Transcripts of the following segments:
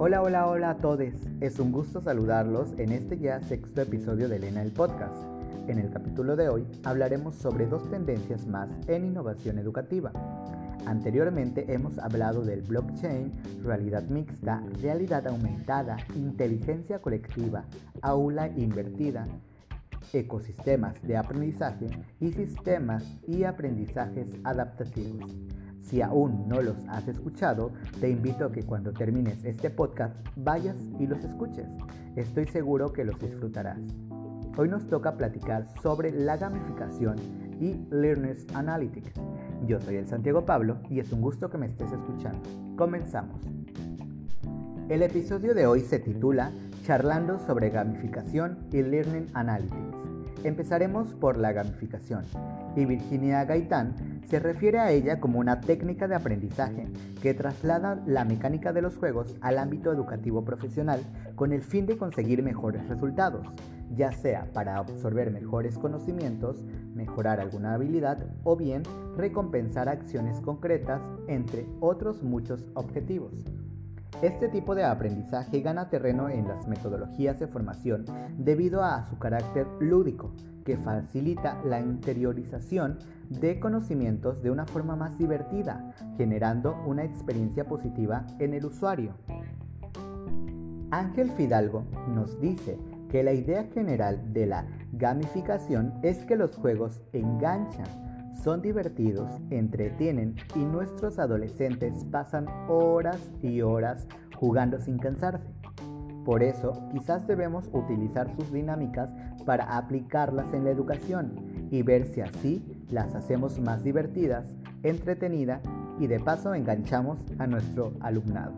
Hola, hola, hola a todos. Es un gusto saludarlos en este ya sexto episodio de Elena el Podcast. En el capítulo de hoy hablaremos sobre dos tendencias más en innovación educativa. Anteriormente hemos hablado del blockchain, realidad mixta, realidad aumentada, inteligencia colectiva, aula invertida, ecosistemas de aprendizaje y sistemas y aprendizajes adaptativos. Si aún no los has escuchado, te invito a que cuando termines este podcast vayas y los escuches. Estoy seguro que los disfrutarás. Hoy nos toca platicar sobre la gamificación y Learners Analytics. Yo soy el Santiago Pablo y es un gusto que me estés escuchando. Comenzamos. El episodio de hoy se titula Charlando sobre gamificación y Learning Analytics. Empezaremos por la gamificación y Virginia Gaitán se refiere a ella como una técnica de aprendizaje que traslada la mecánica de los juegos al ámbito educativo profesional con el fin de conseguir mejores resultados, ya sea para absorber mejores conocimientos, mejorar alguna habilidad o bien recompensar acciones concretas, entre otros muchos objetivos. Este tipo de aprendizaje gana terreno en las metodologías de formación debido a su carácter lúdico, que facilita la interiorización de conocimientos de una forma más divertida, generando una experiencia positiva en el usuario. Ángel Fidalgo nos dice que la idea general de la gamificación es que los juegos enganchan, son divertidos, entretienen y nuestros adolescentes pasan horas y horas jugando sin cansarse. Por eso, quizás debemos utilizar sus dinámicas para aplicarlas en la educación y ver si así las hacemos más divertidas, entretenidas y de paso enganchamos a nuestro alumnado.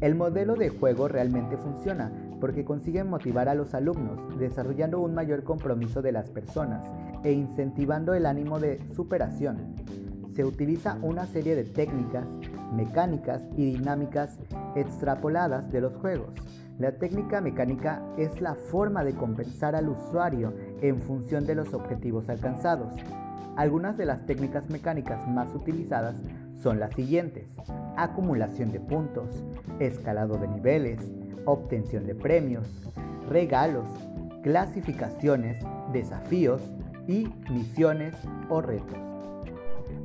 El modelo de juego realmente funciona porque consigue motivar a los alumnos, desarrollando un mayor compromiso de las personas e incentivando el ánimo de superación. Se utiliza una serie de técnicas, mecánicas y dinámicas extrapoladas de los juegos. La técnica mecánica es la forma de compensar al usuario en función de los objetivos alcanzados. Algunas de las técnicas mecánicas más utilizadas son las siguientes. Acumulación de puntos, escalado de niveles, obtención de premios, regalos, clasificaciones, desafíos y misiones o retos.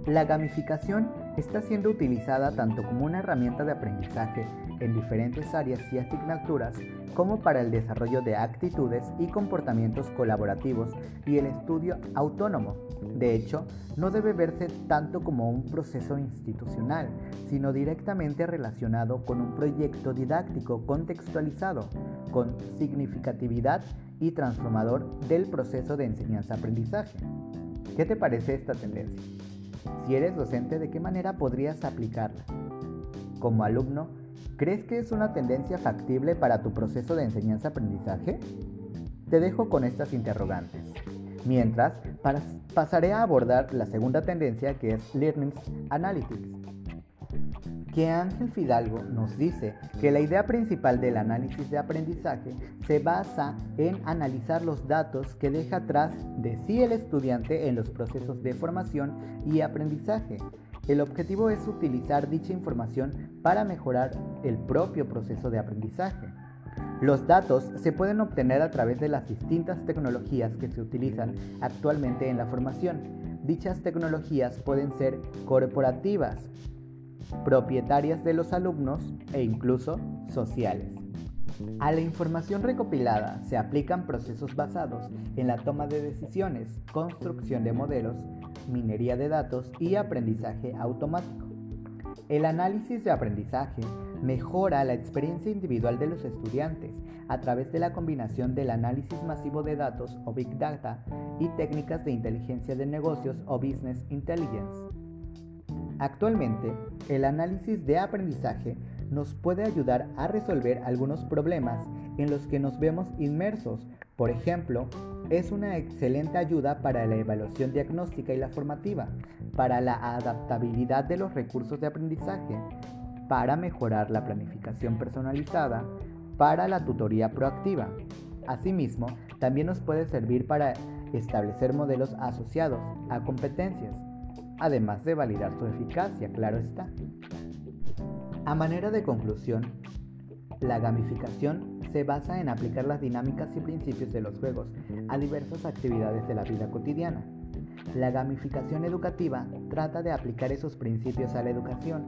La gamificación está siendo utilizada tanto como una herramienta de aprendizaje en diferentes áreas y asignaturas como para el desarrollo de actitudes y comportamientos colaborativos y el estudio autónomo. De hecho, no debe verse tanto como un proceso institucional, sino directamente relacionado con un proyecto didáctico contextualizado, con significatividad y transformador del proceso de enseñanza-aprendizaje. ¿Qué te parece esta tendencia? Si eres docente, ¿de qué manera podrías aplicarla? Como alumno, ¿crees que es una tendencia factible para tu proceso de enseñanza-aprendizaje? Te dejo con estas interrogantes. Mientras, pasaré a abordar la segunda tendencia que es Learning Analytics que Ángel Fidalgo nos dice que la idea principal del análisis de aprendizaje se basa en analizar los datos que deja atrás de sí el estudiante en los procesos de formación y aprendizaje. El objetivo es utilizar dicha información para mejorar el propio proceso de aprendizaje. Los datos se pueden obtener a través de las distintas tecnologías que se utilizan actualmente en la formación. Dichas tecnologías pueden ser corporativas, propietarias de los alumnos e incluso sociales. A la información recopilada se aplican procesos basados en la toma de decisiones, construcción de modelos, minería de datos y aprendizaje automático. El análisis de aprendizaje mejora la experiencia individual de los estudiantes a través de la combinación del análisis masivo de datos o Big Data y técnicas de inteligencia de negocios o Business Intelligence. Actualmente, el análisis de aprendizaje nos puede ayudar a resolver algunos problemas en los que nos vemos inmersos. Por ejemplo, es una excelente ayuda para la evaluación diagnóstica y la formativa, para la adaptabilidad de los recursos de aprendizaje, para mejorar la planificación personalizada, para la tutoría proactiva. Asimismo, también nos puede servir para establecer modelos asociados a competencias además de validar su eficacia, claro está. A manera de conclusión, La gamificación se basa en aplicar las dinámicas y principios de los juegos a diversas actividades de la vida cotidiana. La gamificación educativa trata de aplicar esos principios a la educación.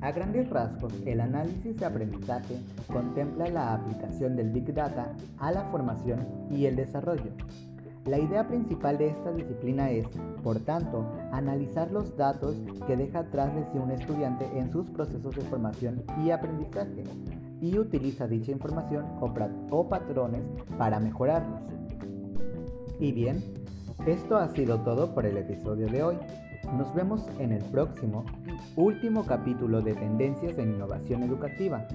A grandes rasgos, el análisis de aprendizaje contempla la aplicación del Big Data a la formación y el desarrollo. La idea principal de esta disciplina es, por tanto, analizar los datos que deja atrás de sí un estudiante en sus procesos de formación y aprendizaje y utiliza dicha información o, patrones para mejorarlos. Y bien, esto ha sido todo por el episodio de hoy. Nos vemos en el próximo, último capítulo de Tendencias en Innovación Educativa.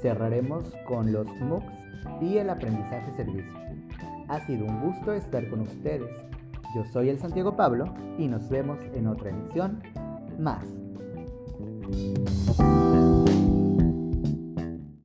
Cerraremos con los MOOCs y el aprendizaje servicio. Ha sido un gusto estar con ustedes. Yo soy el Santiago Pablo y nos vemos en otra emisión más.